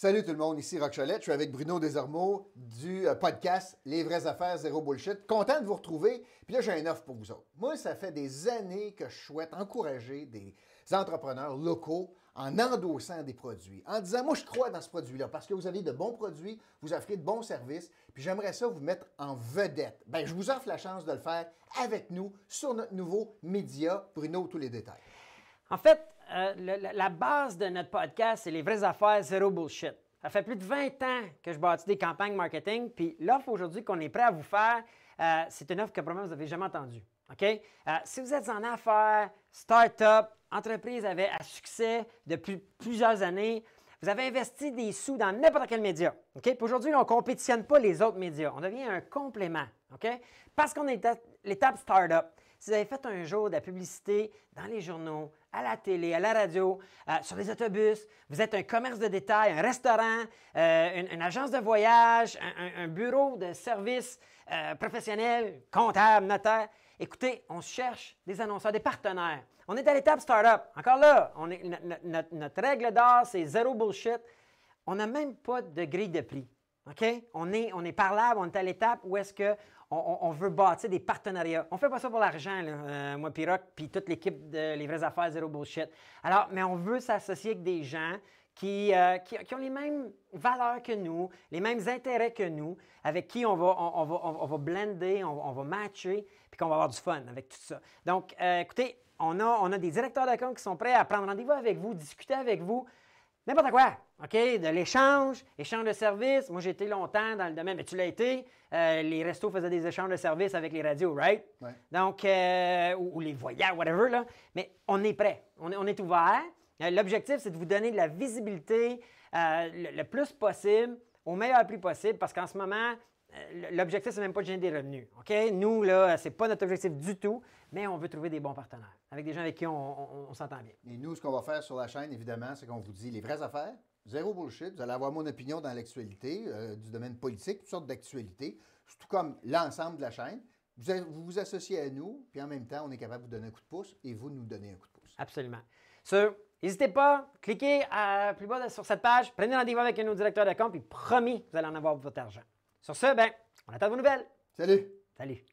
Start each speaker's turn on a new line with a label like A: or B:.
A: Salut tout le monde, ici Rock. Je suis avec Bruno Desormeaux du euh, podcast Les vraies affaires, zéro bullshit. Content de vous retrouver. Puis là, j'ai une offre pour vous autres. Moi, ça fait des années que je souhaite encourager des entrepreneurs locaux en endossant des produits, en disant, moi, je crois dans ce produit-là parce que vous avez de bons produits, vous offrez de bons services, puis j'aimerais ça vous mettre en vedette. Bien, je vous offre la chance de le faire avec nous sur notre nouveau média. Bruno, tous les détails.
B: En fait, euh, la base de notre podcast, c'est les vraies affaires, zéro bullshit. Ça fait plus de 20 ans que je bâtis des campagnes marketing, puis l'offre aujourd'hui qu'on est prêt à vous faire, euh, c'est une offre que probablement vous n'avez jamais entendue. OK? Euh, si vous êtes en affaires, start-up, entreprise avec à succès depuis plusieurs années, vous avez investi des sous dans n'importe quel média. OK? Aujourd'hui, on ne compétitionne pas les autres médias. On devient un complément. OK? Parce qu'on est à l'étape start-up. Si vous avez fait un jour de la publicité dans les journaux, à la télé, à la radio, euh, sur les autobus, vous êtes un commerce de détail, un restaurant, euh, une, agence de voyage, un, bureau de services euh, professionnel, comptable, notaire, écoutez, on cherche des annonceurs, des partenaires. On est à l'étape startup. Encore là, est, notre, règle d'or, c'est zéro bullshit. On n'a même pas de grille de prix. OK? On est, on est parlable, on est à l'étape où est-ce qu'on on, veut bâtir des partenariats. On fait pas ça pour l'argent, euh, moi, Piroc, puis toute l'équipe de Les vraies affaires, zéro bullshit. Alors, mais on veut s'associer avec des gens qui, euh, qui, ont les mêmes valeurs que nous, les mêmes intérêts que nous, avec qui on va, on, va, on va blender, on, va matcher, puis qu'on va avoir du fun avec tout ça. Donc, euh, écoutez, on a, on a des directeurs compte qui sont prêts à prendre rendez-vous avec vous, discuter avec vous, N'importe quoi, OK? De l'échange, échange de services. Moi, j'ai été longtemps dans le domaine, mais tu l'as été. Euh, les restos faisaient des échanges de services avec les radios, right? Donc, euh, ou, les voyages, whatever, là. Mais on est prêt. On est, on est ouvert. Euh, l'objectif, c'est de vous donner de la visibilité le, plus possible, au meilleur prix possible, parce qu'en ce moment, l'objectif, c'est même pas de générer des revenus. OK? Nous, là, c'est pas notre objectif du tout, mais on veut trouver des bons partenaires, avec des gens avec qui on, s'entend bien.
A: Et nous, ce qu'on va faire sur la chaîne, évidemment, c'est qu'on vous dit les vraies affaires, zéro bullshit. Vous allez avoir mon opinion dans l'actualité, euh, du domaine politique, toutes sortes d'actualités, tout comme l'ensemble de la chaîne. Vous, vous associez à nous, puis en même temps, on est capable de vous donner un coup de pouce et vous nous donnez un coup de pouce.
B: Absolument. Sur N'hésitez pas, cliquez à plus bas sur cette page, prenez rendez-vous avec un de nos directeurs de compte, puis promis, vous allez en avoir votre argent. Sur ce, ben, on attend vos nouvelles.
A: Salut.
B: Salut.